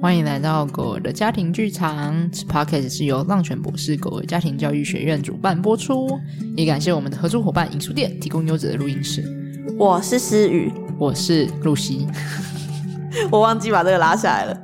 欢迎来到狗儿的家庭剧场。此 Podcast 是由浪犬博士狗儿家庭教育学院主办播出，也感谢我们的合作伙伴影书店提供优质的录音室。我是思雨，我是露西。我忘记把这个拉下来了。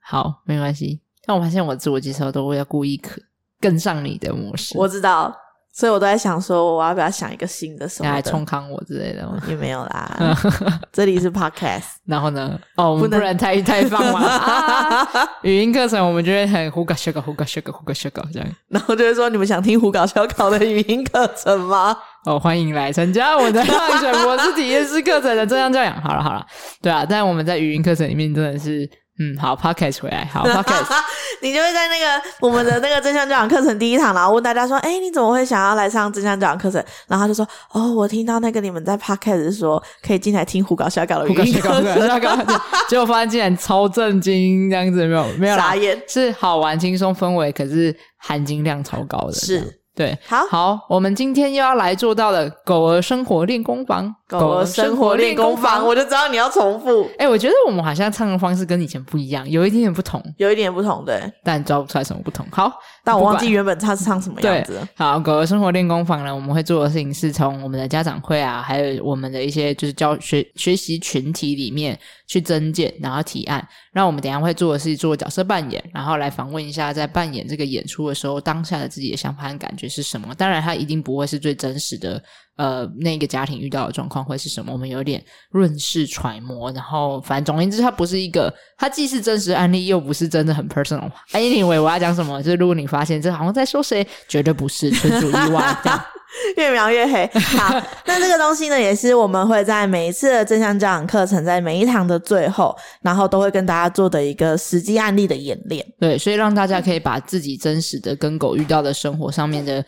好，没关系。但我发现我自我介绍都会要故意可跟上你的模式。我知道。所以我都在想说，我要不要想一个新的什么的来冲康我之类的吗？也没有啦，这里是 podcast。然后呢？哦，我们不能太太放嘛。啊、语音课程我们就会很胡搞瞎搞，胡搞瞎搞，胡搞瞎搞这样。然后就是说，你们想听胡搞瞎搞的语音课程吗？哦，欢迎来参加我们的浪犬博士体验式课程的正向教养。好了好了，对啊，但我们在语音课程里面真的是。嗯，好，Podcast 回来，好，Podcast，你就会在那个我们的那个真相教养课程第一堂，然后问大家说，哎，你怎么会想要来上真相教养课程？然后他就说，哦，我听到那个你们在 Podcast 说可以进来听胡搞瞎搞的语音课程，结果发现竟然超震惊，这样子没有？没有啦，傻眼，是好玩轻松氛围，可是含金量超高的，是。对，好，好，我们今天又要来做到了狗儿生活练功房，狗儿生活练功房，我就知道你要重复。哎、欸，我觉得我们好像唱的方式跟以前不一样，有一点点不同，有一点不同，对，但抓不出来什么不同。好，但我忘记原本他是唱什么样子。对，好，狗儿生活练功房呢，我们会做的事情是从我们的家长会啊，还有我们的一些就是教学学习群体里面去增建，然后提案。那我们等一下会做的是做角色扮演，然后来访问一下在扮演这个演出的时候，当下的自己的想法和感觉是什么。当然，它一定不会是最真实的，呃，那个家庭遇到的状况会是什么。我们有点润饰揣摩，然后反正总而言之，它不是一个，它既是真实案例，又不是真的很 personal。Anyway，我要讲什么？就是如果你发现这好像在说谁，绝对不是，纯属意外。这样。越描越黑。好，那这个东西呢，也是我们会在每一次的正向教养课程，在每一堂的最后，然后都会跟大家做的一个实际案例的演练。对，所以让大家可以把自己真实的跟狗遇到的生活上面的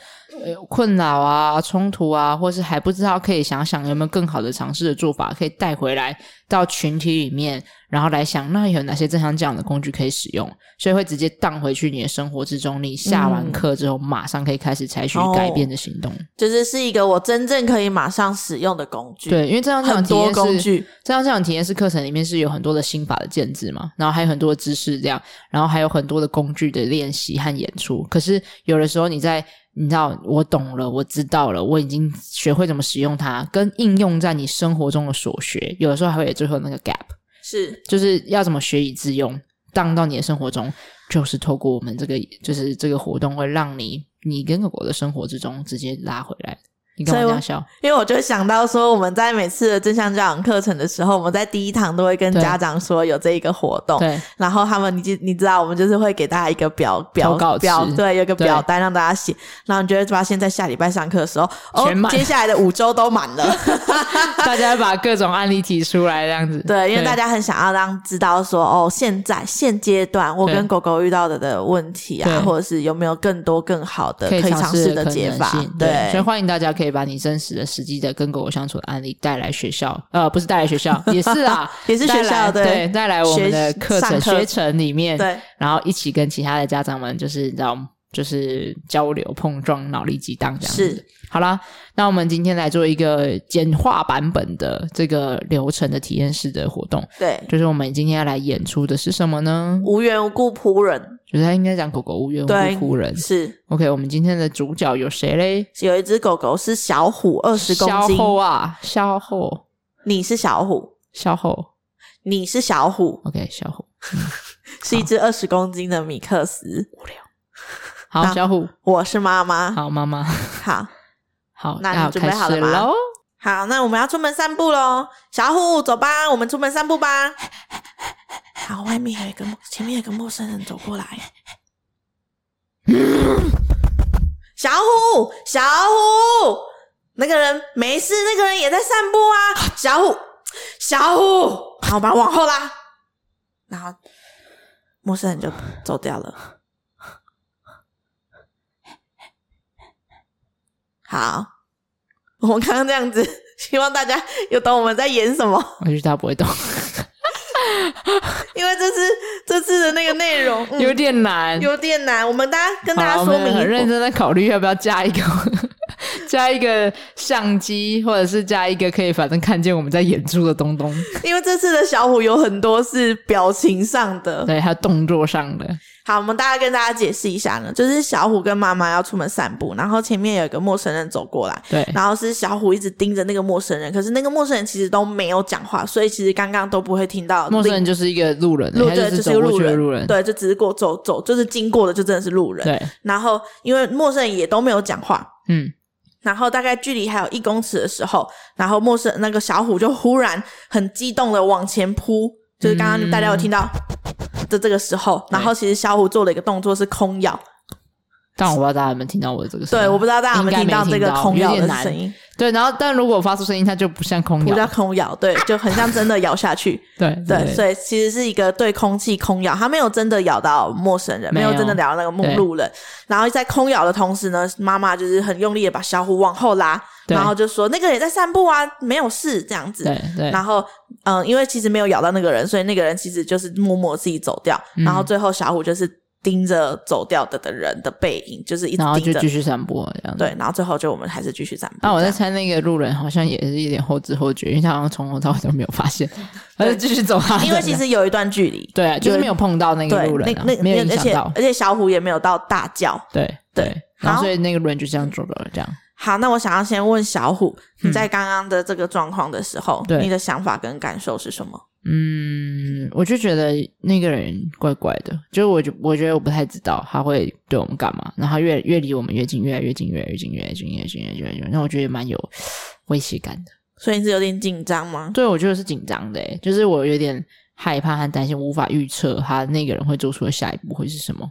呃困扰啊、冲突啊，或是还不知道可以想想有没有更好的尝试的做法，可以带回来到群体里面。然后来想，那有哪些正向教养的工具可以使用？所以会直接荡回去你的生活之中。你下完课之后，嗯、马上可以开始采取改变的行动。就是是一个我真正可以马上使用的工具。对，因为正向教养体验工具，正向教养体验式课程里面是有很多的心法的建制嘛，然后还有很多的知识这样，然后还有很多的工具的练习和演出。可是有的时候你在你知道，我懂了，我知道了，我已经学会怎么使用它，跟应用在你生活中的所学，有的时候还会有最后那个 gap。是，就是要怎么学以致用，当到你的生活中，就是透过我们这个，就是这个活动，会让你，你跟狗狗的生活之中直接拉回来。你干嘛这样笑？因为我就想到说，我们在每次的正向教养课程的时候，我们在第一堂都会跟家长说有这一个活动，对。然后他们，你你知道，我们就是会给大家一个表表表，对，有个表单让大家写。然后你就会发现，在下礼拜上课的时候，哦，接下来的五周都满了。大家把各种案例提出来，这样子。对，因为大家很想要让知道说，哦，现在现阶段我跟狗狗遇到的的问题啊，或者是有没有更多更好的可以尝试的解法。对，所以欢迎大家可以把你真实的。实际的跟狗狗相处的案例带来学校，呃，不是带来学校，也是啊，也是学校的，对，带来我们的课程学程里面，对，然后一起跟其他的家长们，就是你知道，就是交流碰撞，脑力激荡这样子。是，好啦，那我们今天来做一个简化版本的这个流程的体验式的活动，对，就是我们今天要来演出的是什么呢？无缘无故扑人。就是他应该讲狗狗无缘无故扑人，是 OK。我们今天的主角有谁嘞？有一只狗狗是小虎，二十公斤。小虎啊，小虎，你是小虎，小虎，你是小虎。OK，小虎、嗯、是一只二十公斤的米克斯。无聊。好，小虎，我是妈妈。好，妈妈。好，好，那你准备好了吗？好，那我们要出门散步喽。小虎，走吧，我们出门散步吧。好，外面有一个，前面有一个陌生人走过来。小虎，小虎，那个人没事，那个人也在散步啊。小虎，小虎，好，吧往后拉，然后陌生人就走掉了。好，我们刚刚这样子，希望大家有懂我们在演什么。我觉得他不会懂。因为这次这次的那个内容、嗯、有点难，有点难。我们大家跟大家说明，很认真的考虑要不要加一个加一个相机，或者是加一个可以反正看见我们在演出的东东。因为这次的小虎有很多是表情上的，对，还有动作上的。好，我们大概跟大家解释一下呢，就是小虎跟妈妈要出门散步，然后前面有一个陌生人走过来，对，然后是小虎一直盯着那个陌生人，可是那个陌生人其实都没有讲话，所以其实刚刚都不会听到。陌生人就是一个路人，路对，就是一个路人，路人，对，就只是过走走，就是经过的，就真的是路人。对，然后因为陌生人也都没有讲话，嗯，然后大概距离还有一公尺的时候，然后陌生那个小虎就忽然很激动的往前扑。就是刚刚大家有听到的这个时候，嗯、然后其实小虎做了一个动作是空咬，但我不知道大家有没有听到我的这个声音。对，我不知道大家有没有听到这个空咬的声音。对，然后但如果我发出声音，它就不像空咬，不叫空咬，对，就很像真的咬下去。对对，对，所以其实是一个对空气空咬，它没有真的咬到陌生人，没有，真的咬到那个陌路人。然后在空咬的同时呢，妈妈就是很用力的把小虎往后拉。然后就说那个也在散步啊，没有事这样子。对对。然后嗯，因为其实没有咬到那个人，所以那个人其实就是默默自己走掉。嗯、然后最后小虎就是盯着走掉的的人的背影，就是一直。然后就继续散步这样子。对，然后最后就我们还是继续散步。那我在猜那个路人好像也是一点后知后觉，因为他好像从头到尾都没有发现，他就继续走他。因为其实有一段距离。对啊，就是没有碰到那个路人、啊，那那没有影响到，而且小虎也没有到大叫。对对。然后所以那个路人就这样走了，这样。好，那我想要先问小虎，你在刚刚的这个状况的时候，嗯、你的想法跟感受是什么？嗯，我就觉得那个人怪怪的，就是我就我觉得我不太知道他会对我们干嘛，然后越越离我们越近，越来越近，越来越近，越来越近，越来越近，越来越近，那我觉得蛮有威胁感的。所以你是有点紧张吗？对，我觉得是紧张的，就是我有点害怕和担心，无法预测他那个人会做出的下一步会是什么，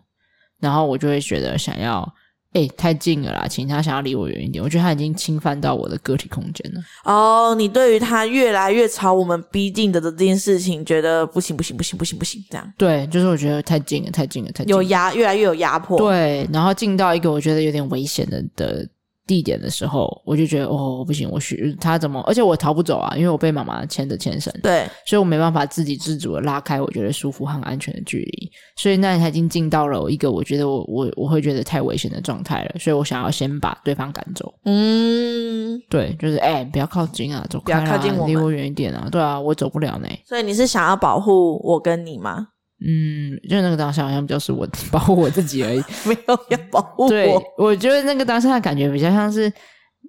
然后我就会觉得想要。哎、欸，太近了啦！请他想要离我远一点，我觉得他已经侵犯到我的个体空间了。哦，你对于他越来越朝我们逼近的这件事情，觉得不行不行不行不行不行，这样？对，就是我觉得太近了，太近了，太近了，有压，越来越有压迫。对，然后进到一个我觉得有点危险的的。地点的时候，我就觉得哦，不行，我许他怎么？而且我逃不走啊，因为我被妈妈牵着牵绳，对，所以我没办法自给自足的拉开我觉得舒服和安全的距离。所以那他已经进到了一个我觉得我我我会觉得太危险的状态了，所以我想要先把对方赶走。嗯，对，就是哎、欸，不要靠近啊，走开啦，不要靠近我，离我远一点啊。对啊，我走不了呢。所以你是想要保护我跟你吗？嗯，就那个当下好像比较是我 保护我自己而已，没有要保护我。对，我觉得那个当下的感觉比较像是，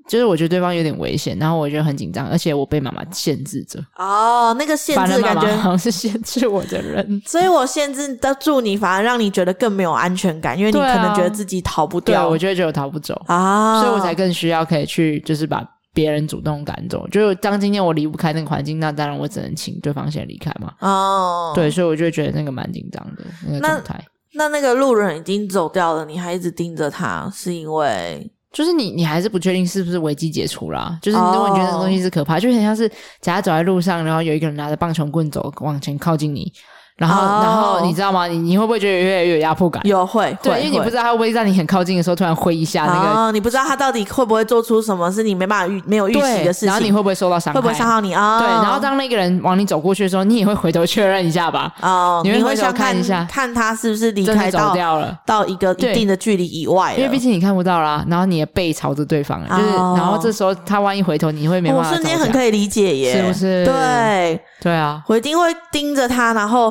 就是我觉得对方有点危险，然后我觉得很紧张，而且我被妈妈限制着。哦，那个限制的感觉好像是限制我的人，所以我限制得住你，反而让你觉得更没有安全感，因为你可能觉得自己逃不掉。对啊，我觉得就有逃不走啊，所以我才更需要可以去，就是把。别人主动赶走，就是当今天我离不开那个环境，那当然我只能请对方先离开嘛。哦，对，所以我就觉得那个蛮紧张的那个状态。那那个路人已经走掉了，你还一直盯着他，是因为就是你你还是不确定是不是危机解除啦？就是如果你觉得那东西是可怕，哦、就很像是假如走在路上，然后有一个人拿着棒球棍走往前靠近你。然后，哦、然后你知道吗？你你会不会觉得越来越有压迫感？有会，对，因为你不知道他会不会在你很靠近的时候突然挥一下那个。哦，你不知道他到底会不会做出什么是你没办法预没有预期的事情。然后你会不会受到伤害？会不会伤到你啊？哦、对，然后当那个人往你走过去的时候，你也会回头确认一下吧？哦，你会回头想看一下，看他是不是离开走掉了，到一个一定的距离以外。因为毕竟你看不到啦，然后你的背朝着对方，就是，哦、然后这时候他万一回头，你会没办法。我瞬间很可以理解耶，是不是？对，对啊，我一定会盯着他，然后。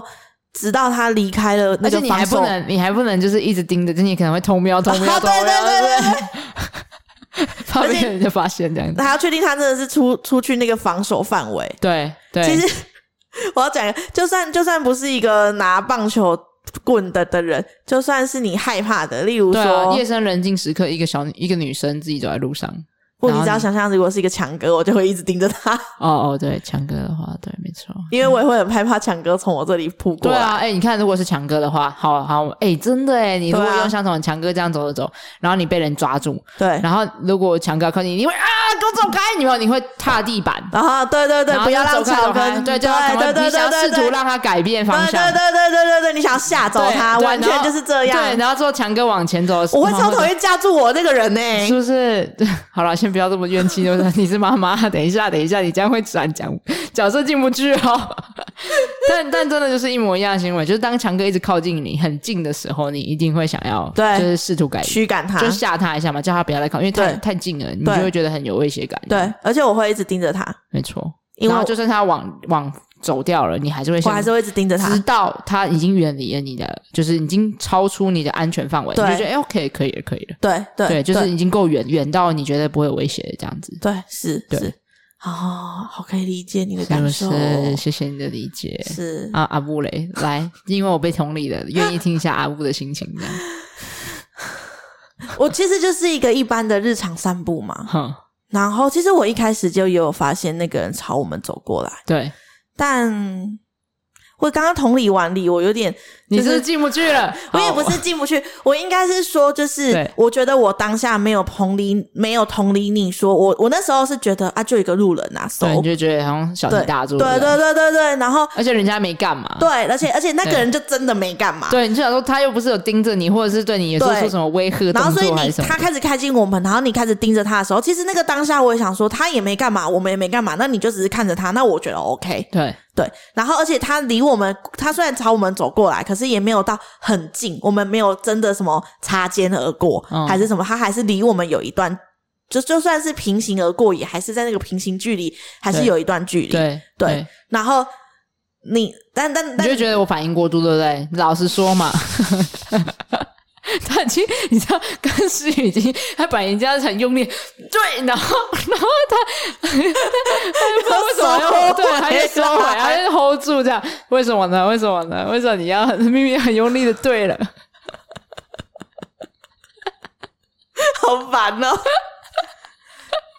直到他离开了那个，而且你还不能，你还不能就是一直盯着，就你可能会偷瞄、偷瞄、偷瞄，对对对对，怕被 人家发现这样子。还要确定他真的是出出去那个防守范围。对对，其实 我要讲，就算就算不是一个拿棒球棍的的人，就算是你害怕的，例如说、啊、夜深人静时刻，一个小一个女生自己走在路上。不，你只要想象，如果是一个强哥，我就会一直盯着他。哦哦，对，强哥的话，对，没错。因为我也会很害怕强哥从我这里扑过来。对啊，哎、欸，你看，如果是强哥的话，好好，哎、欸，真的哎，你如果用像从强哥这样走着走，然后你被人抓住，对，然后如果强哥靠近你，你会啊，给我走开！你们你会踏地板，然后对对对，不要让强哥，对，对对对对，你想试图让他改变方向，对对对对对对，你想要吓走他，完全就是这样。对，然后之后强哥往前走我会超讨厌架住我那个人呢，是不是？对，好了，先不要这么怨气。就是你是妈妈，等一下，等一下，你这样会自然讲角色进不去哦。但但真的就是一模一样的行为，就是当强哥一直靠近你很近的时候，你一定会想要对，就是试图改驱赶他，就吓他一下嘛，叫他不要来靠，因为太太近了，你就会觉得很有威胁感。对，而且我会一直盯着他，没错。然后就算他往往走掉了，你还是会，我还是会一直盯着他，直到他已经远离了你的，就是已经超出你的安全范围，你就觉得哎，OK，可以了，可以了。对对对，就是已经够远，远到你觉得不会有威胁的这样子。对，是是。啊，好可以理解你的感受，谢谢你的理解。是啊，阿布雷来，因为我被同理了，愿意听一下阿布的心情这样。我其实就是一个一般的日常散步嘛。哼。然后，其实我一开始就有发现那个人朝我们走过来。对，但我刚刚同理完理，我有点。你是进不去了，我也不是进不去，我应该是说，就是我觉得我当下没有同理，没有同理你说我，我那时候是觉得啊，就一个路人啊，对，你就觉得好像小题大做，对对对对对，然后而且人家没干嘛，对，而且而且那个人就真的没干嘛，对，你就想说他又不是有盯着你，或者是对你有做出什么威吓，然后所以你他开始开近我们，然后你开始盯着他的时候，其实那个当下我也想说他也没干嘛，我们也没干嘛，那你就只是看着他，那我觉得 OK，对。对，然后而且他离我们，他虽然朝我们走过来，可是也没有到。很近，我们没有真的什么擦肩而过，嗯、还是什么，他还是离我们有一段，就就算是平行而过，也还是在那个平行距离，还是有一段距离。对对，对，然后你，但但但你就觉得我反应过度，对不对？老实说嘛。他已经，你知道，刚诗雨已经，他把人家很用力，对，然后，然后他，他不知道为什么要，对，他就收回，他就 hold 住这样，为什么呢？为什么呢？为什么你要明明很用力的对了？好烦哦。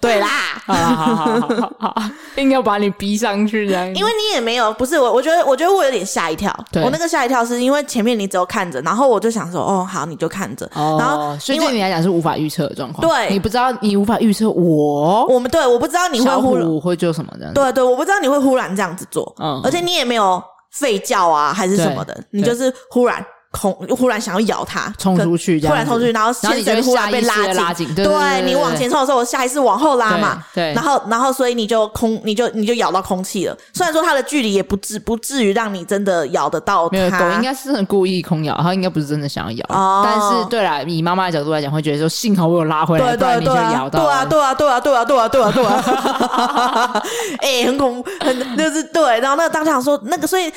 对啦，好好好好好好，硬要把你逼上去这样。因为你也没有，不是我，我觉得，我觉得我有点吓一跳。我那个吓一跳是因为前面你只有看着，然后我就想说，哦，好，你就看着。哦，然后所以对你来讲是无法预测的状况。对，你不知道，你无法预测我，我们对，我不知道你会忽然会做什么这样。对对，我不知道你会忽然这样子做。嗯，而且你也没有吠叫啊，还是什么的，你就是忽然。恐忽然想要咬它，冲出去，突然冲出去，然后先生忽然被拉紧，对你往前冲的时候，我下意识往后拉嘛，对，然后然后所以你就空，你就你就咬到空气了。虽然说它的距离也不至不至于让你真的咬得到它，没有，狗应该是很故意空咬，它应该不是真的想要咬。但是对啦，以妈妈的角度来讲，会觉得说幸好我有拉回来，对对你就咬到。对啊，对啊，对啊，对啊，对啊，对啊，对啊，哎，很恐怖，很就是对。然后那个当场说那个，所以。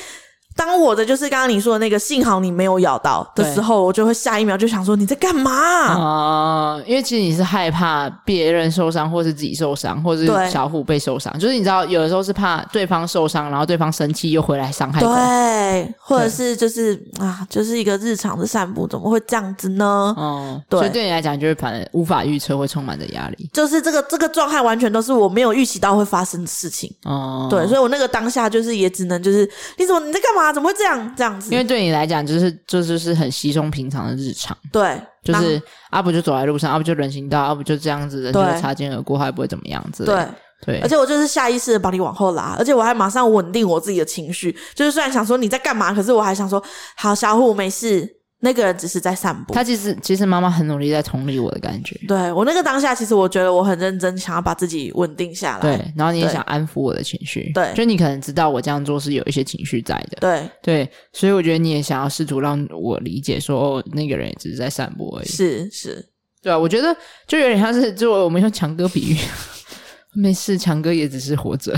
当我的就是刚刚你说的那个，幸好你没有咬到的时候，我就会下一秒就想说你在干嘛啊？因为其实你是害怕别人受伤，或是自己受伤，或是小虎被受伤。就是你知道，有的时候是怕对方受伤，然后对方生气又回来伤害。对，或者是就是啊，就是一个日常的散步，怎么会这样子呢？哦，对，所以对你来讲，就是反正无法预测，会充满着压力。就是这个这个状态完全都是我没有预期到会发生的事情。哦，对，所以我那个当下就是也只能就是你怎么你在干嘛？怎么会这样这样子？因为对你来讲，就是这就是很稀松平常的日常。对，就是阿不就走在路上，阿不就人行道，阿不就这样子的，就擦肩而过，还不会怎么样子。对对，而且我就是下意识的把你往后拉，而且我还马上稳定我自己的情绪。就是虽然想说你在干嘛，可是我还想说，好，小虎没事。那个人只是在散步，他其实其实妈妈很努力在同理我的感觉。对，我那个当下，其实我觉得我很认真，想要把自己稳定下来。对，然后你也想安抚我的情绪。对，就你可能知道我这样做是有一些情绪在的。对对，所以我觉得你也想要试图让我理解说，那个人也只是在散步而已。是是，对啊，我觉得就有点像是，就我们用强哥比喻，没事，强哥也只是活着。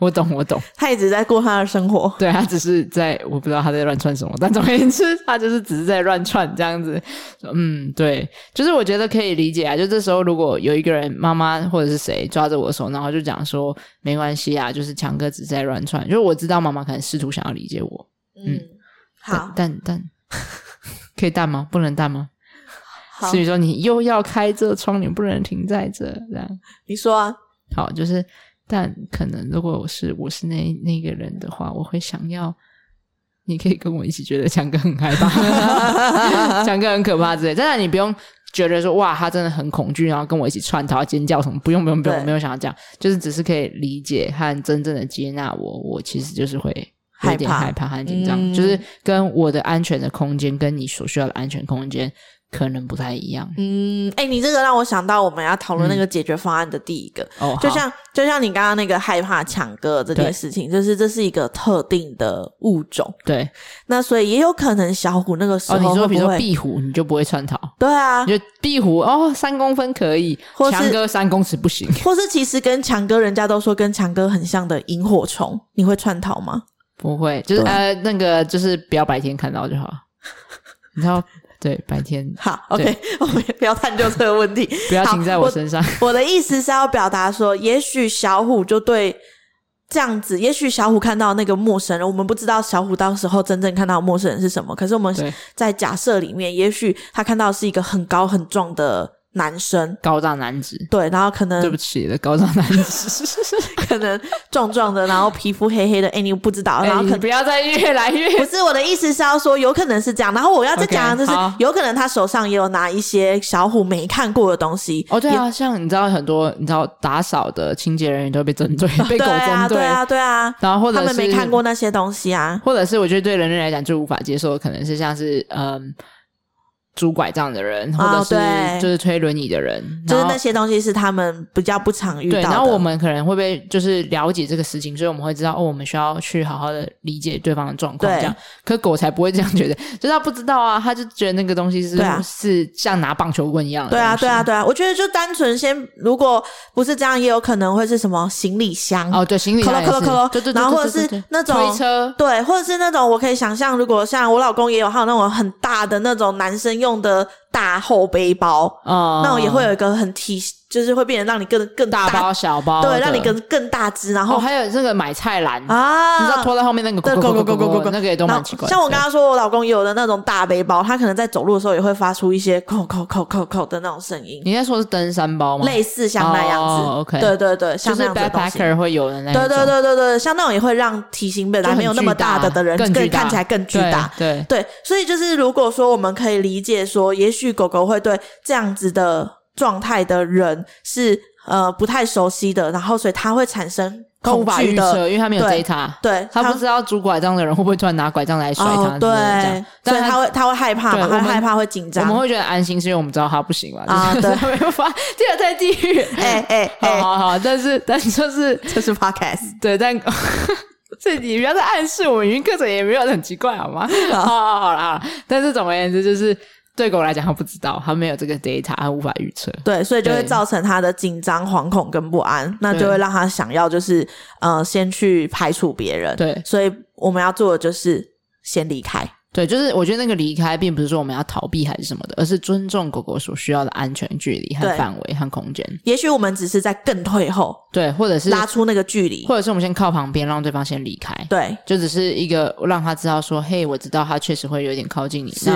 我懂，我懂。他一直在过他的生活，对，他只是在，我不知道他在乱串什么，但总而言之，他就是只是在乱串这样子。嗯，对，就是我觉得可以理解啊。就这时候，如果有一个人，妈妈或者是谁抓着我的手，然后就讲说没关系啊，就是强哥只是在乱串。就是我知道妈妈可能试图想要理解我。嗯，嗯好，但但 可以淡吗？不能淡吗？好，所以说你又要开这窗，你不能停在这，这样。你说啊，好，就是。但可能，如果我是我是那那个人的话，我会想要，你可以跟我一起觉得强哥很害怕，强哥很可怕之类。但是你不用觉得说哇，他真的很恐惧，然后跟我一起窜逃、尖叫什么，不用不用不用，我没有想要这样，就是只是可以理解和真正的接纳我。我其实就是会有点害怕和紧张，嗯、就是跟我的安全的空间跟你所需要的安全空间可能不太一样。嗯，哎、欸，你这个让我想到我们要讨论那个解决方案的第一个，哦、嗯，就像就像你刚刚那个害怕抢歌这件事情，就是这是一个特定的物种。对，那所以也有可能小虎那个时候你说比如说壁虎，你就不会穿逃。对啊，就壁虎哦，三公分可以，强哥三公尺不行。或是其实跟强哥，人家都说跟强哥很像的萤火虫，你会穿逃吗？不会，就是呃，那个就是不要白天看到就好。你知道。对，白天好，OK，我们不要探究这个问题，不要停在我身上。我，我的意思是要表达说，也许小虎就对这样子，也许小虎看到那个陌生人，我们不知道小虎到时候真正看到陌生人是什么，可是我们在假设里面，也许他看到是一个很高很壮的。男生，高大男子，对，然后可能对不起的高大男子，可能壮壮的，然后皮肤黑黑的，哎，你不知道，然后可能不要再越来越，不是我的意思是要说，有可能是这样，然后我要再讲的就是，okay, 有可能他手上也有拿一些小虎没看过的东西。哦，对啊，像你知道很多，你知道打扫的清洁人员都被针 对，被狗针对，对啊，对啊，然后或者他们没看过那些东西啊，或者是我觉得对人类来讲最无法接受的，可能是像是嗯。拄拐杖的人，或者是就是推轮椅的人，哦，就是那些东西是他们比较不常遇到的。对，然后我们可能会被就是了解这个事情，所以我们会知道哦，我们需要去好好的理解对方的状况。这样，可狗才不会这样觉得，就是他不知道啊，他就觉得那个东西是、啊、是像拿棒球棍一样的。对啊，对啊，对啊，我觉得就单纯先，如果不是这样，也有可能会是什么行李箱。哦，对，行李箱也是，咯咯咯咯对对对，然后或者是那种推车，对，或者是那种我可以想象，如果像我老公也有，还有那种很大的那种男生用用的大厚背包，哦、嗯，那种也会有一个很体，就是会变得让你更更大，大包小包，对，让你更更大只。然后、哦、还有这个买菜篮啊，你知道拖在后面那个，那个也都蛮奇怪。像我刚刚说，我老公也有的那种大背包，他可能在走路的时候也会发出一些扣扣扣扣扣的那种声音。你在说是登山包吗？类似像那样子、哦、，OK，对对对，像那样子的东西。就是 backpacker 会有的那种。对对对对对，像那种也会让体型本来没有那么大的的人更，更看起来更巨大。对对，对，所以就是如果说我们可以理解说，也许狗狗会对。这样子的状态的人是呃不太熟悉的，然后所以它会产生恐惧的，因为他没有 data，对，他不知道拄拐杖的人会不会突然拿拐杖来甩他，哦、对，所以他会他会害怕嘛，他会害怕会紧张，我们会觉得安心，是因为我们知道他不行嘛，啊，对，没有发，这个在地狱，哎哎哎，好好好，但是但是就是这是 podcast，对，但 这你不要再暗示我们语音课程也没有很奇怪好吗？好。好好啦，但是总而言之就是。对狗来讲，它不知道，它没有这个 data，它无法预测。对，所以就会造成它的紧张、惶恐跟不安，那就会让它想要就是呃，先去排除别人。对，所以我们要做的就是先离开。对，就是我觉得那个离开，并不是说我们要逃避还是什么的，而是尊重狗狗所需要的安全距离和范围和空间。也许我们只是在更退后，对，或者是拉出那个距离，或者是我们先靠旁边，让对方先离开。对，就只是一个让他知道说，嘿，我知道他确实会有点靠近你。是。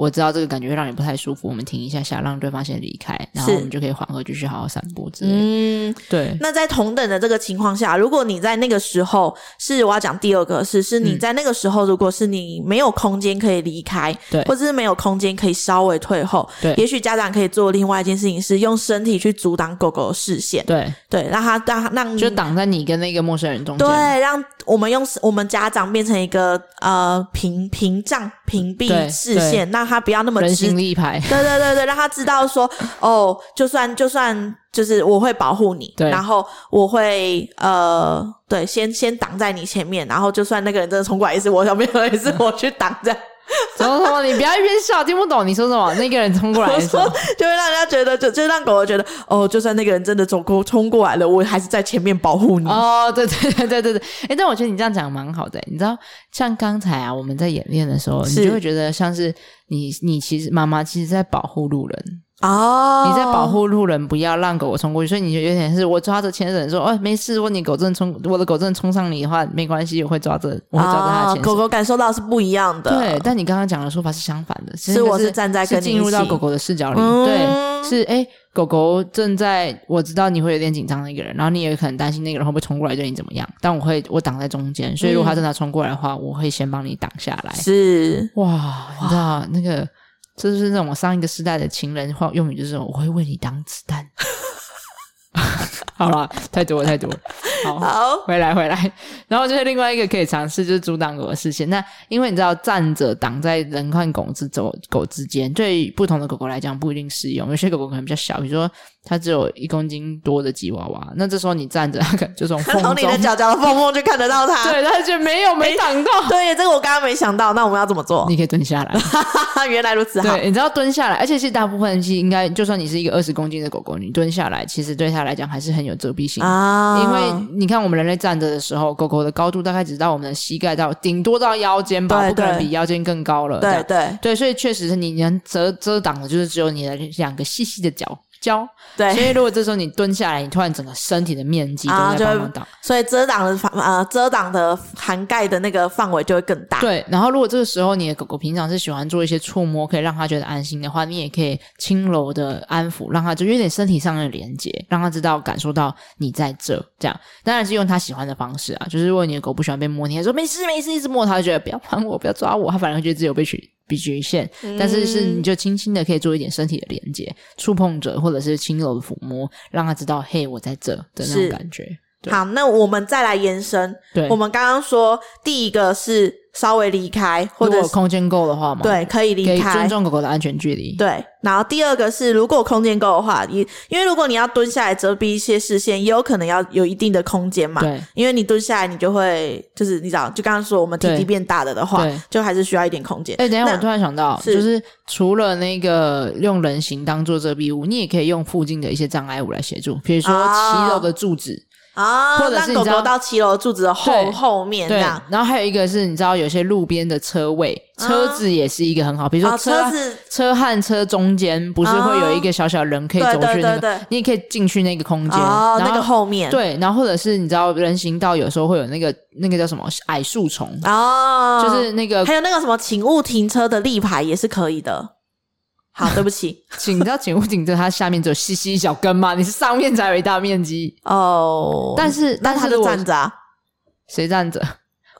我知道这个感觉会让你不太舒服，我们停一下下，让对方先离开，然后我们就可以缓和，继续好好散步之类。嗯，对。那在同等的这个情况下，如果你在那个时候是我要讲第二个是，是你在那个时候，如果是你没有空间可以离开，对，或者是没有空间可以稍微退后，对，也许家长可以做另外一件事情，是用身体去阻挡狗狗的视线，对，对，让他让他让就挡在你跟那个陌生人中间，对，让我们用我们家长变成一个呃屏屏障屏蔽视线，让他不要那么直。立牌，对对对对，让他知道说，哦，就算就算，就是我会保护你，对，然后我会呃，对，先先挡在你前面，然后就算那个人真的冲过来，也是我小朋友，也是我去挡这样。什么什么？你不要一边笑，听不懂你说什么。那个人冲过来的时候，就会让人家觉得，就就让狗狗觉得，哦，就算那个人真的走过冲过来了，我还是在前面保护你。哦，对对对对对对。哎，但我觉得你这样讲蛮好的。你知道，像刚才啊，我们在演练的时候，你就会觉得像是你，你其实妈妈其实在保护路人。哦、oh，你在保护路人，不要让狗狗冲过去，所以你就有点是我抓着牵绳说，哦，没事，如果你狗真的冲，我的狗真的冲上你的话，没关系，我会抓着，我会抓着它的牵绳。Oh, 狗狗感受到是不一样的，对。但你刚刚讲的说法是相反的，是，是我是站在跟你进入到狗狗的视角里，嗯、对，是哎，狗狗正在，我知道你会有点紧张的一个人，然后你也可能担心那个人会不会冲过来对你怎么样，但我会我挡在中间，所以如果他真的冲过来的话，我会先帮你挡下来。是哇，你知道那个。这就是那种上一个时代的情人话用语，就是我会为你挡子弹。好了，太多了太多了。好，好，回来回来。然后就是另外一个可以尝试，就是阻挡狗的视线。那因为你知道，站着挡在人和狗之走狗之间，对不同的狗狗来讲不一定适用。有些狗狗可能比较小，比如说它只有一公斤多的吉娃娃，那这时候你站着，它可能就从，从你的脚脚的缝缝就看得到它。对，它就没有没挡到。对，这个我刚刚没想到。那我们要怎么做？你可以蹲下来。原来如此。对，你知道蹲下来，而且是大部分是应该，就算你是一个二十公斤的狗狗，你蹲下来，其实对它来讲还是很有遮蔽性啊。因为你看，我们人类站着的时候，狗狗的高度大概只到我们的膝盖到顶多到腰间吧，不可能比腰间更高了。对对对，所以确实是你能遮遮挡的，就是只有你的两个细细的脚。胶，对，所以如果这时候你蹲下来，你突然整个身体的面积都在帮忙挡，所以遮挡的范呃遮挡的涵盖的那个范围就会更大。对，然后如果这个时候你的狗狗平常是喜欢做一些触摸，可以让它觉得安心的话，你也可以轻柔的安抚，让它就有点身体上的连接，让它知道感受到你在这。这样当然是用它喜欢的方式啊，就是如果你的狗不喜欢被摸，你还说没事没事，一直摸它，就觉得不要碰我，不要抓我，它反而会觉得自己有被取。比局限，但是是你就轻轻的可以做一点身体的连接，触碰着或者是轻柔的抚摸，让他知道嘿，我在这的那种感觉。好，那我们再来延伸。对，我们刚刚说第一个是。稍微离开，或者空间够的话嘛，对，可以离开，尊重狗狗的安全距离。对，然后第二个是，如果空间够的话，你因为如果你要蹲下来遮蔽一些视线，也有可能要有一定的空间嘛。对，因为你蹲下来，你就会就是你知道，就刚刚说我们体积变大了的话，对，就还是需要一点空间。哎，等一下，我突然想到，就是除了那个用人形当做遮蔽物，你也可以用附近的一些障碍物来协助，比如说骑楼的柱子。啊，或者是狗狗到骑楼柱子的后后面这样，然后还有一个是你知道有些路边的车位，车子也是一个很好，比如说车子车和车中间不是会有一个小小人可以走去那个，你也可以进去那个空间，然后那个后面。对，然后或者是你知道人行道有时候会有那个那个叫什么矮树丛哦，就是那个还有那个什么请勿停车的立牌也是可以的。好，对不起，请你知道请勿停车，它下面只有细细一小根吗？你是上面才有一大面积哦。但是，但是它就站着啊，谁站着？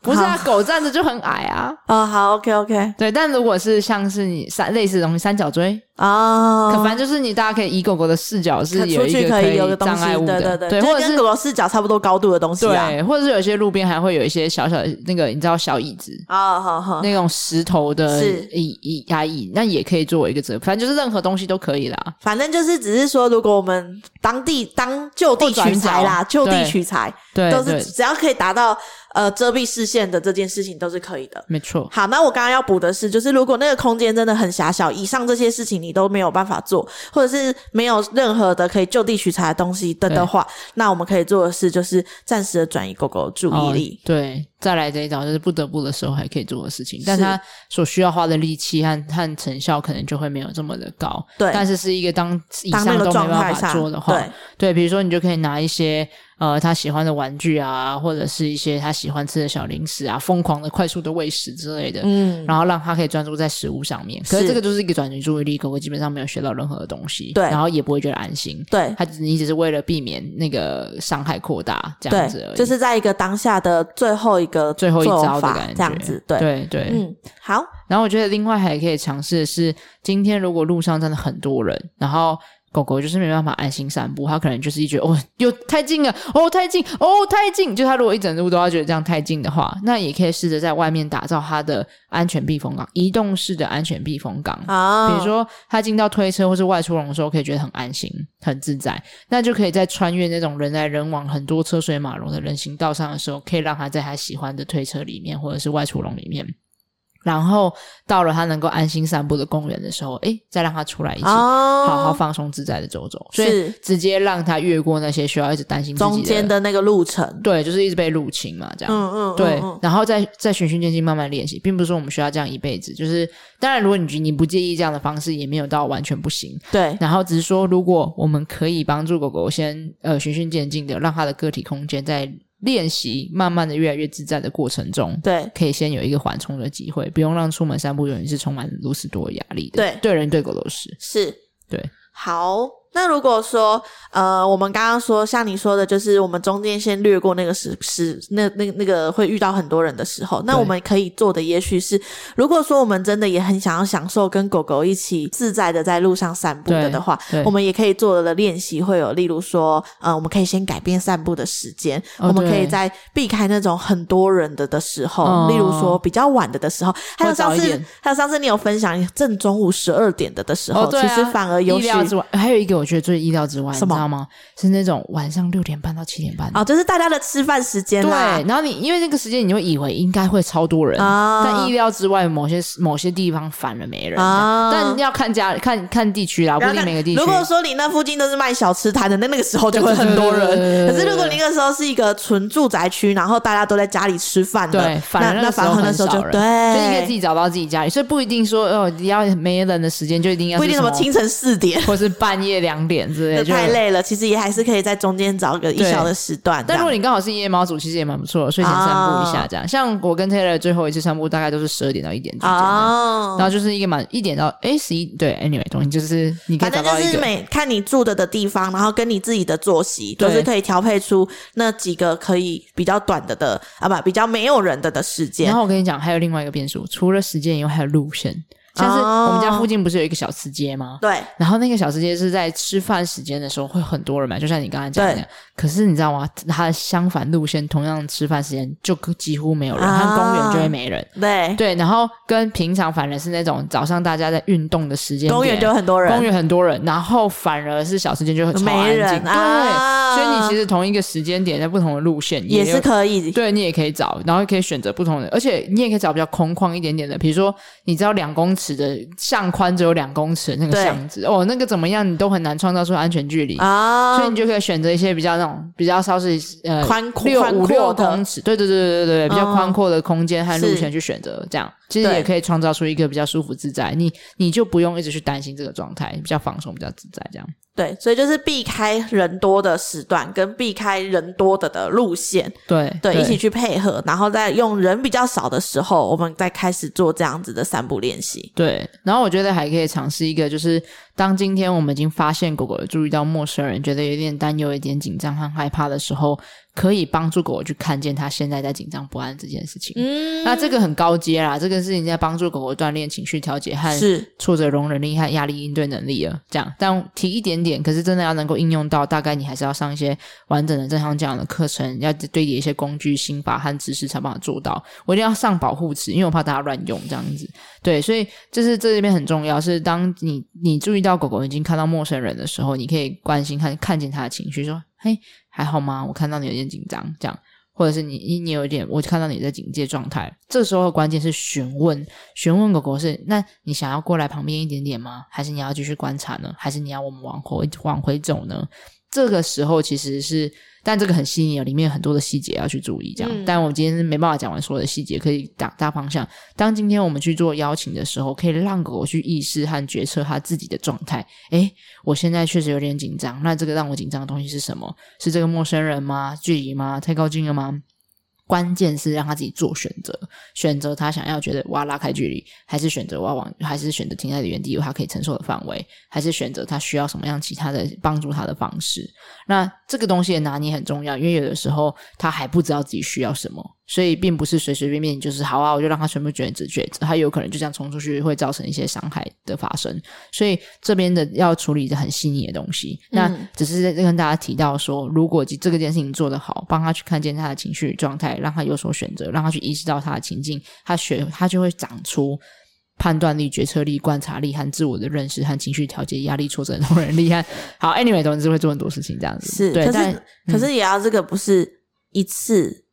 不是啊，狗站着就很矮啊。哦，好，OK OK。对，但如果是像是你三类似的东西，三角锥。啊，可反正就是你大家可以以狗狗的视角是有一个可以有个障碍物的，对对对，或者是狗狗视角差不多高度的东西，对，或者是有些路边还会有一些小小的那个你知道小椅子？啊，好好，那种石头的椅椅压椅，那也可以作为一个遮，反正就是任何东西都可以啦。反正就是只是说，如果我们当地当就地取材啦，就地取材，对，都是只要可以达到。呃，遮蔽视线的这件事情都是可以的，没错。好，那我刚刚要补的是，就是如果那个空间真的很狭小，以上这些事情你都没有办法做，或者是没有任何的可以就地取材的东西的的话，那我们可以做的事就是暂时的转移狗狗的注意力。哦，对，再来这一招就是不得不的时候还可以做的事情，但他所需要花的力气和和成效可能就会没有这么的高。对，但是是一个当以上都没办法做的话，对，对，比如说你就可以拿一些。呃，他喜欢的玩具啊，或者是一些他喜欢吃的小零食啊，疯狂的、快速的喂食之类的，嗯，然后让他可以专注在食物上面。可是这个就是一个转移注意力，狗狗基本上没有学到任何的东西，对，然后也不会觉得安心，对，他只你只是为了避免那个伤害扩大这样子而已，就是在一个当下的最后一个最后一招的感觉，这样子，对对对，嗯，好。然后我觉得另外还可以尝试的是，今天如果路上真的很多人，然后。狗狗就是没办法安心散步，它可能就是一觉得哦，又太近了，哦，太近，哦，太近。就它如果一整路都要觉得这样太近的话，那也可以试着在外面打造它的安全避风港，移动式的安全避风港。啊，比如说它进到推车或是外出笼的时候，可以觉得很安心、很自在，那就可以在穿越那种人来人往、很多车水马龙的人行道上的时候，可以让它在它喜欢的推车里面或者是外出笼里面。然后到了他能够安心散步的公园的时候，哎，再让他出来一起好好放松自在的走走，所以直接让他越过那些需要一直担心中间的那个路程，对，就是一直被入侵嘛，这样，嗯嗯，对，然后再再循序渐进慢慢练习，并不是说我们需要这样一辈子，就是当然，如果你你不介意这样的方式，也没有到完全不行，对，然后只是说，如果我们可以帮助狗狗先呃循序渐进的让它的个体空间在。练习慢慢的越来越自在的过程中，对，可以先有一个缓冲的机会，不用让出门散步永远是充满如此多压力的。对，对人对狗都是。是，对。好，那如果说，呃，我们刚刚说像你说的，就是我们中间先略过那个时时那那那个会遇到很多人的时候，那我们可以做的，也许是，如果说我们真的也很想要享受跟狗狗一起自在的在路上散步的的话，我们也可以做的练习会有，例如说，呃，我们可以先改变散步的时间，哦，我们可以在避开那种很多人的的时候，哦，例如说比较晚的的时候，还有上次还有上次你有分享正中午十二点的的时候，哦啊，其实反而有意料之外，还有一个。我觉得最意料之外，你知道吗？是那种晚上六点半到七点半哦，就是大家的吃饭时间。对，然后你因为那个时间，你会以为应该会超多人，哦、但意料之外，某些某些地方反而没人。哦、但要看家看看地区啦，不一定每个地区。如果说你那附近都是卖小吃摊的，那那个时候就会很多人。可是如果你那个时候是一个纯住宅区，然后大家都在家里吃饭的，对，反而那反而那时候就对，就你可以自己找到自己家里，所以不一定说哦，你要没人的时间就一定要不一定什么清晨四点或是半夜两点之类的。太累了，其实也还是可以在中间找个一小的时段。但如果你刚好是夜猫族，其实也蛮不错的，睡前散步一下这样。哦、像我跟 Taylor 最后一次散步，大概都是十二点到一点之间，哦、然后就是一个蛮一点到哎十一对，anyway 东西就是你可以找到一个，反正就是每看你住的的地方，然后跟你自己的作息，就是可以调配出那几个可以比较短的的啊不比较没有人的的时间。然后我跟你讲，还有另外一个变数，除了时间以外，还有路线。像是我们家附近不是有一个小吃街吗？对，然后那个小吃街是在吃饭时间的时候会很多人买，就像你刚才讲的。可是你知道吗？它的相反路线，同样吃饭时间就几乎没有人，它公园就会没人。对对，然后跟平常反而是那种早上大家在运动的时间，公园就很多人，公园很多人，然后反而是小吃街就很没人。对，所以你其实同一个时间点在不同的路线也是可以，对你也可以找，然后可以选择不同的，而且你也可以找比较空旷一点点的，比如说你知道两公尺的巷宽只有两公尺的那个巷子。哦，那个怎么样你都很难创造出安全距离啊，所以你就可以选择一些比较那种比较稍微。呃，宽阔六五六公尺，对对对对对对，比较宽阔的空间和路线去选择，这样。其实也可以创造出一个比较舒服自在，你你就不用一直去担心这个状态，比较放松，比较自在，这样。对，所以就是避开人多的时段，跟避开人多的的路线，对对，一起去配合，然后再用人比较少的时候，我们再开始做这样子的散步练习。对，然后我觉得还可以尝试一个，就是当今天我们已经发现狗狗注意到陌生人，觉得有点担忧、有点紧张和害怕的时候。可以帮助狗狗去看见它现在在紧张不安这件事情。嗯，那这个很高阶啦，这个事情在帮助狗狗锻炼情绪调节和挫折容忍力和压力应对能力了。这样，但提一点点，可是真的要能够应用到，大概你还是要上一些完整的正向教养的课程，要堆叠一些工具、心法和知识才办法做到。我一定要上保护词，因为我怕大家乱用这样子。对，所以就是这边很重要，是当你你注意到到狗狗已经看到陌生人的时候，你可以关心看看见它的情绪，说：“嘿。”还好吗？我看到你有点紧张，这样，或者是你你有点，我看到你在警戒状态。这时候关键是询问，询问狗狗是：那你想要过来旁边一点点吗？还是你要继续观察呢？还是你要我们往回往回走呢？这个时候其实是。但这个很细腻，里面有很多的细节要去注意。这样，嗯、但我今天是没办法讲完所有的细节，可以打大方向。当今天我们去做邀请的时候，可以让狗狗去意识和决策它自己的状态。诶，我现在确实有点紧张。那这个让我紧张的东西是什么？是这个陌生人吗？距离吗？太靠近了吗？关键是让他自己做选择，选择他想要觉得我要拉开距离，还是选择我要往，还是选择停在原地有他可以承受的范围，还是选择他需要什么样其他的帮助他的方式？那这个东西的拿捏很重要，因为有的时候他还不知道自己需要什么。所以并不是随随便便就是好啊，我就让他全部卷子卷子，他有可能就这样冲出去，会造成一些伤害的发生。所以这边的要处理的很细腻的东西，那只是在跟大家提到说，如果这个件事情做得好，帮他去看见他的情绪状态，让他有所选择，让他去意识到他的情境，他学他就会长出判断力、决策力、观察力和自我的认识和情绪调节、压力挫折容忍力和好，anyway，总之会做很多事情这样子。是，对，可是但可是也要这个不是一次。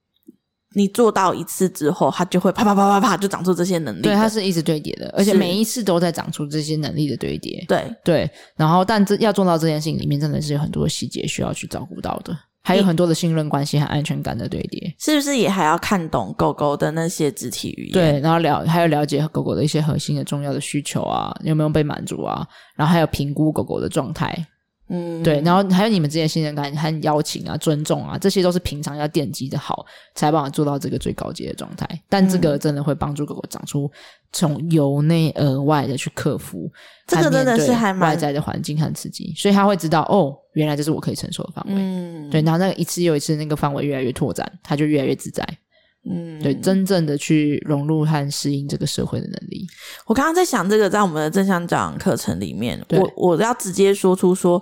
你做到一次之后，它就会啪啪啪啪啪就长出这些能力。对，它是一直堆叠的，而且每一次都在长出这些能力的堆叠。对对，然后但这要做到这件事情里面，真的是有很多细节需要去照顾到的，还有很多的信任关系和安全感的堆叠。是不是也还要看懂狗狗的那些肢体语言？对，然后了还有了解狗狗的一些核心的重要的需求啊，有没有被满足啊？然后还有评估狗狗的状态。嗯，对，然后还有你们之间的信任感和邀请啊、尊重啊，这些都是平常要奠基的好，才帮我做到这个最高级的状态。但这个真的会帮助狗狗长出从由内而外的去克服，这个真的是还蛮外在的环境和刺激，所以他会知道哦，原来这是我可以承受的范围。嗯，对，然后那个一次又一次那个范围越来越拓展，他就越来越自在。嗯，对，真正的去融入和适应这个社会的能力。我刚刚在想，这个在我们的正向教养课程里面，我我要直接说出说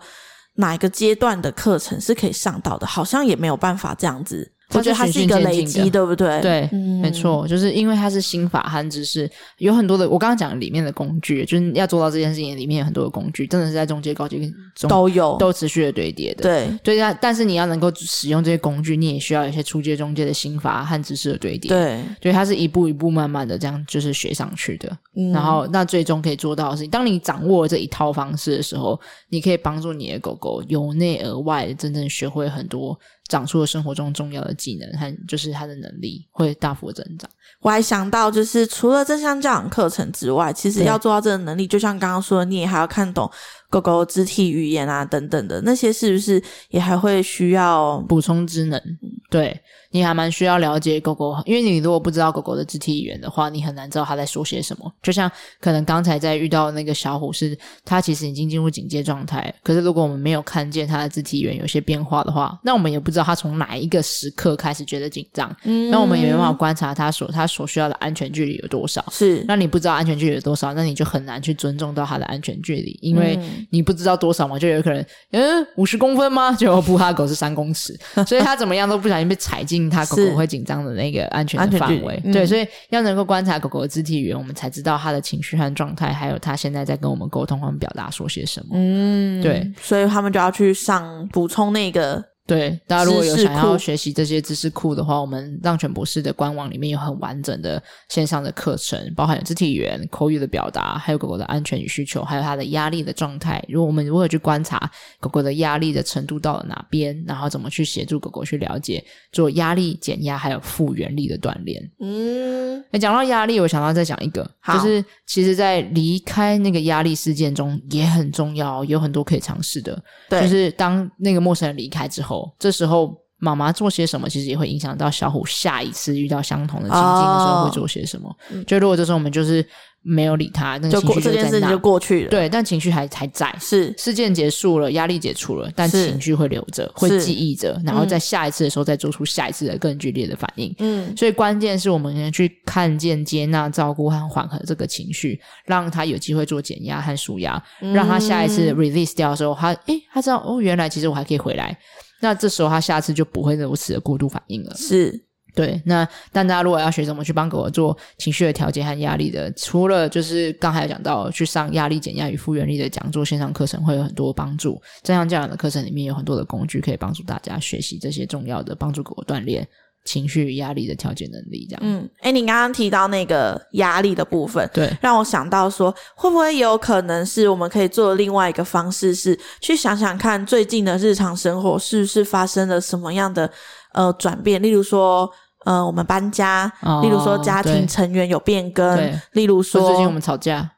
哪一个阶段的课程是可以上到的，好像也没有办法这样子。我觉得它是一个累积，对不对？对，嗯、没错，就是因为它是心法和知识，有很多的。我刚刚讲里面的工具，就是要做到这件事情，里面有很多的工具，真的是在中介、高阶中都有，都持续的堆叠的。对，对呀。但是你要能够使用这些工具，你也需要一些初阶、中阶的心法和知识的堆叠。对，所以，它是一步一步慢慢的这样就是学上去的。嗯、然后，那最终可以做到的是，当你掌握这一套方式的时候，你可以帮助你的狗狗由内而外真正学会很多。长出了生活中重要的技能和就是他的能力会大幅增长。我还想到，就是除了正向教养课程之外，其实要做到这个能力，就像刚刚说的，你也还要看懂狗狗肢体语言啊等等的那些，是不是也还会需要补充职能？对。你还蛮需要了解狗狗，因为你如果不知道狗狗的肢体语言的话，你很难知道它在说些什么。就像可能刚才在遇到那个小虎是，它其实已经进入警戒状态。可是如果我们没有看见它的肢体语言有些变化的话，那我们也不知道它从哪一个时刻开始觉得紧张。嗯，那我们也没办法观察它所它所需要的安全距离有多少。是，那你不知道安全距离有多少，那你就很难去尊重到它的安全距离，因为你不知道多少嘛，就有可能嗯五十公分吗？结果不，怕狗是三公尺，所以它怎么样都不小心被踩进它狗狗会紧张的那个安全的范围，嗯、对，所以要能够观察狗狗的肢体语言，我们才知道它的情绪和状态，还有它现在在跟我们沟通和表达说些什么。嗯，对，所以他们就要去上补充那个。对，大家如果有想要学习这些知识库的话，我们让全博士的官网里面有很完整的线上的课程，包含有肢体语言、口语的表达，还有狗狗的安全与需求，还有它的压力的状态。如果我们如何去观察狗狗的压力的程度到了哪边，然后怎么去协助狗狗去了解做压力减压还有复原力的锻炼。嗯，诶讲到压力，我想到再讲一个，就是其实，在离开那个压力事件中也很重要，有很多可以尝试的。对，就是当那个陌生人离开之后。这时候妈妈做些什么，其实也会影响到小虎下一次遇到相同的情境的时候会做些什么。哦、就如果这时候我们就是没有理他，那个情绪就这件事情就过去了。对，但情绪还还在。是事件结束了，压力解除了，但情绪会留着，会记忆着，然后在下一次的时候再做出下一次的更剧烈的反应。嗯，所以关键是我们能去看见、接纳、照顾和缓和这个情绪，让他有机会做减压和舒压，让他下一次 release 掉的时候，他诶，他知道哦，原来其实我还可以回来。那这时候他下次就不会如此的过度反应了。是对。那但大家如果要学怎么去帮狗狗做情绪的调节和压力的，除了就是刚才有讲到去上压力减压与复原力的讲座线上课程会有很多帮助。正向教养的课程里面有很多的工具可以帮助大家学习这些重要的帮助狗狗锻炼。情绪与压力的调节能力，这样。嗯，诶，你刚刚提到那个压力的部分，对，让我想到说，会不会有可能是我们可以做的另外一个方式，是去想想看最近的日常生活是不是发生了什么样的呃转变？例如说，呃，我们搬家，哦、例如说家庭成员有变更，例如说最近我们吵架。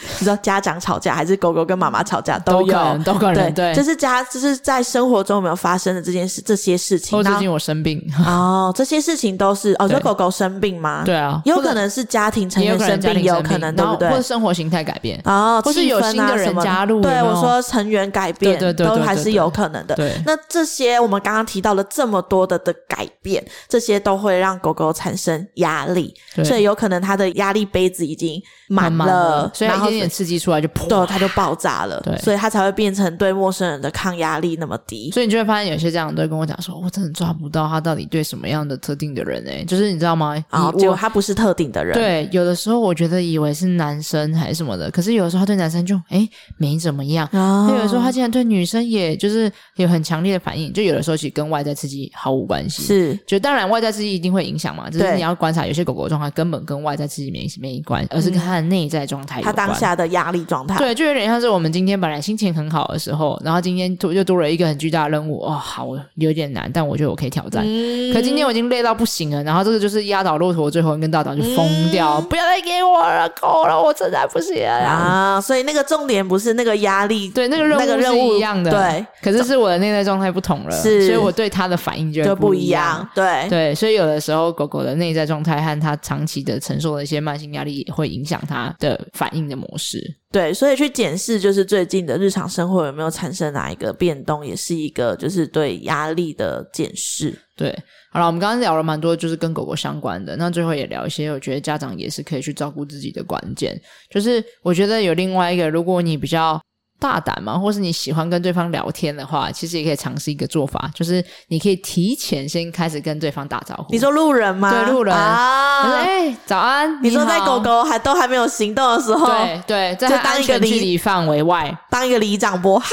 你知道家长吵架还是狗狗跟妈妈吵架都有，都可能，对，对，这是家，这是在生活中有没有发生的这件事，这些事情。或最近我生病。哦，这些事情都是哦，就狗狗生病吗？对啊，有可能是家庭成员生病，有可能对不对？或者生活形态改变。哦，或是有新的人加入，对我说成员改变，对对，都还是有可能的。对，那这些我们刚刚提到了这么多的的改变，这些都会让狗狗产生压力，所以有可能它的压力杯子已经满了，所以一点点刺激出来就砰。对，它就爆炸了，对，所以它才会变成对陌生人的抗压力那么低。所以你就会发现，有些家长都会跟我讲说：“我真的抓不到他到底对什么样的特定的人诶，就是你知道吗？啊，结果他不是特定的人。对，有的时候我觉得以为是男生还是什么的，可是有的时候他对男生就诶没怎么样。哦，有的时候他竟然对女生也就是有很强烈的反应。就有的时候其实跟外在刺激毫无关系。是，就当然外在刺激一定会影响嘛，就是你要观察有些狗狗状态根本跟外在刺激没没关系，而是跟它的内在状态有关。下的压力状态。对，就有点像是我们今天本来心情很好的时候，然后今天又多了一个很巨大的任务，哦，好，有点难，但我觉得我可以挑战。嗯、可今天我已经累到不行了，然后这个就是压倒骆驼最后一根稻草，就疯掉，嗯、不要再给我了，够了，我实在不行了。啊！所以那个重点不是那个压力，对，那个任务是一样的，对，可是是我的内在状态不同了，是，所以我对它的反应就不一样，就不一样，对。对，所以有的时候狗狗的内在状态和它长期的承受的一些慢性压力也会影响它的反应的模式。对，所以去检视就是最近的日常生活有没有产生哪一个变动，也是一个就是对压力的检视。对，好了，我们刚刚聊了蛮多，就是跟狗狗相关的。那最后也聊一些，我觉得家长也是可以去照顾自己的关键。就是我觉得有另外一个，如果你比较。大胆嘛，或是你喜欢跟对方聊天的话，其实也可以尝试一个做法，就是你可以提前先开始跟对方打招呼。你说路人吗？对，路人啊，就是哎，早安。你说在狗狗还都还没有行动的时候，对对，在安全距离范围外，当一个里长波，嗨。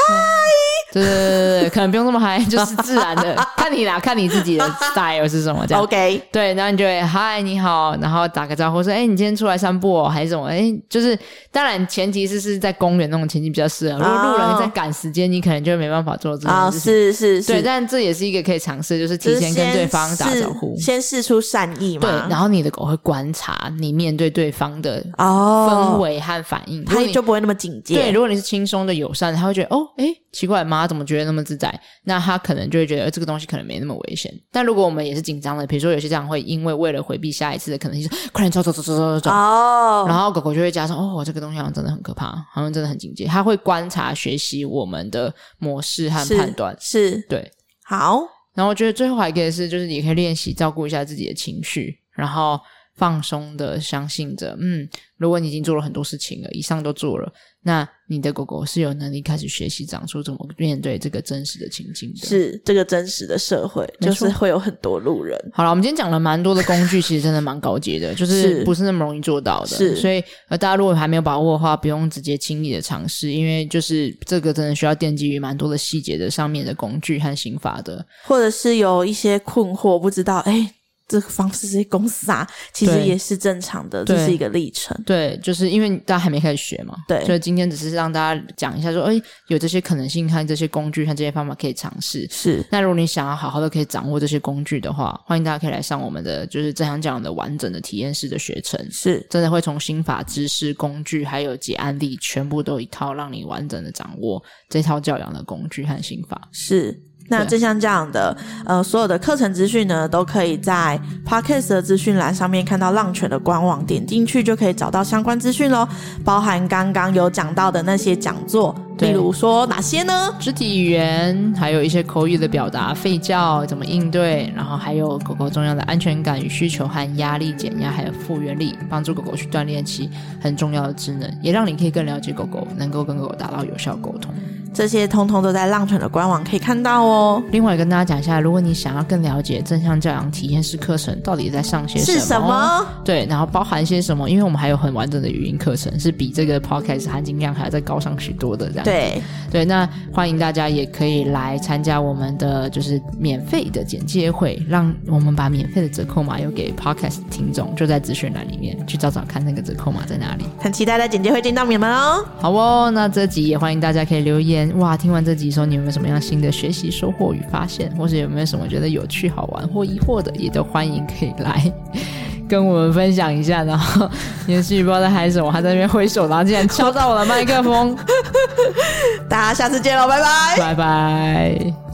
对对对对，可能不用那么嗨，就是自然的，看你啦，看你自己的 style 是什么这样。OK，对，然后你就会嗨，你好，然后打个招呼说，哎，你今天出来散步哦，还是什么？哎，就是当然前提是是在公园那种情景比较适合。如果路人在赶时间，你可能就没办法做这件事情。是是是，对，但这也是一个可以尝试，就是提前跟对方打招呼，先试出善意嘛。对，然后你的狗会观察你面对对方的氛围和反应，它就不会那么警戒。对，如果你是轻松的友善，它会觉得哦，哎，奇怪，妈怎么觉得那么自在？那他可能就会觉得这个东西可能没那么危险。但如果我们也是紧张的，比如说有些家长会因为为了回避下一次的可能性，快点走走走走走走哦，然后狗狗就会加上哦，这个东西好像真的很可怕，好像真的很警戒。他会观察学习我们的模式和判断，是，是对，好。然后我觉得最后还可以是，就是你可以练习照顾一下自己的情绪，然后放松的相信着，嗯，如果你已经做了很多事情了，以上都做了。那你的狗狗是有能力开始学习长出怎么面对这个真实的情境的，是这个真实的社会，就是会有很多路人。好了，我们今天讲了蛮多的工具，其实真的蛮高级的，就是不是那么容易做到的。是，所以呃，大家如果还没有把握的话，不用直接轻易的尝试，因为就是这个真的需要奠基于蛮多的细节的上面的工具和刑法的，或者是有一些困惑，不知道诶这个方式是公司啊，其实也是正常的，这是一个历程。对，就是因为大家还没开始学嘛。对，所以今天只是让大家讲一下说，说哎，有这些可能性看这些工具看这些方法可以尝试。是。那如果你想要好好的可以掌握这些工具的话，欢迎大家可以来上我们的就是正向教养的完整的体验式的学程。是，真的会从心法、知识、工具还有解案例，全部都一套，让你完整的掌握这套教养的工具和心法。是。那正像这样的呃，所有的课程资讯呢，都可以在 Podcast 的资讯栏上面看到浪犬的官网，点进去就可以找到相关资讯喽，包含刚刚有讲到的那些讲座。例如说哪些呢？肢体语言，还有一些口语的表达、吠叫怎么应对，然后还有狗狗重要的安全感与需求和压力减压，还有复原力，帮助狗狗去锻炼其很重要的职能，也让你可以更了解狗狗，能够跟狗狗达到有效沟通。这些通通都在浪犬的官网可以看到哦。另外跟大家讲一下，如果你想要更了解正向教养体验式课程到底在上些什么，是什么？对，然后包含些什么？因为我们还有很完整的语音课程，是比这个 podcast 含金量还要再高上许多的这样。对对，那欢迎大家也可以来参加我们的就是免费的简介会，让我们把免费的折扣码又给 Podcast 听众，就在资讯栏里面去找找看那个折扣码在哪里。很期待在简介会见到你们哦。好哦，那这集也欢迎大家可以留言哇，听完这集说你有没有什么样新的学习收获与发现，或者有没有什么觉得有趣好玩或疑惑的，也都欢迎可以来。跟我们分享一下，然后 延续不知道在嗨什么，还在那边挥手，然后竟然敲到我的麦克风。大家下次见喽，拜拜，拜拜。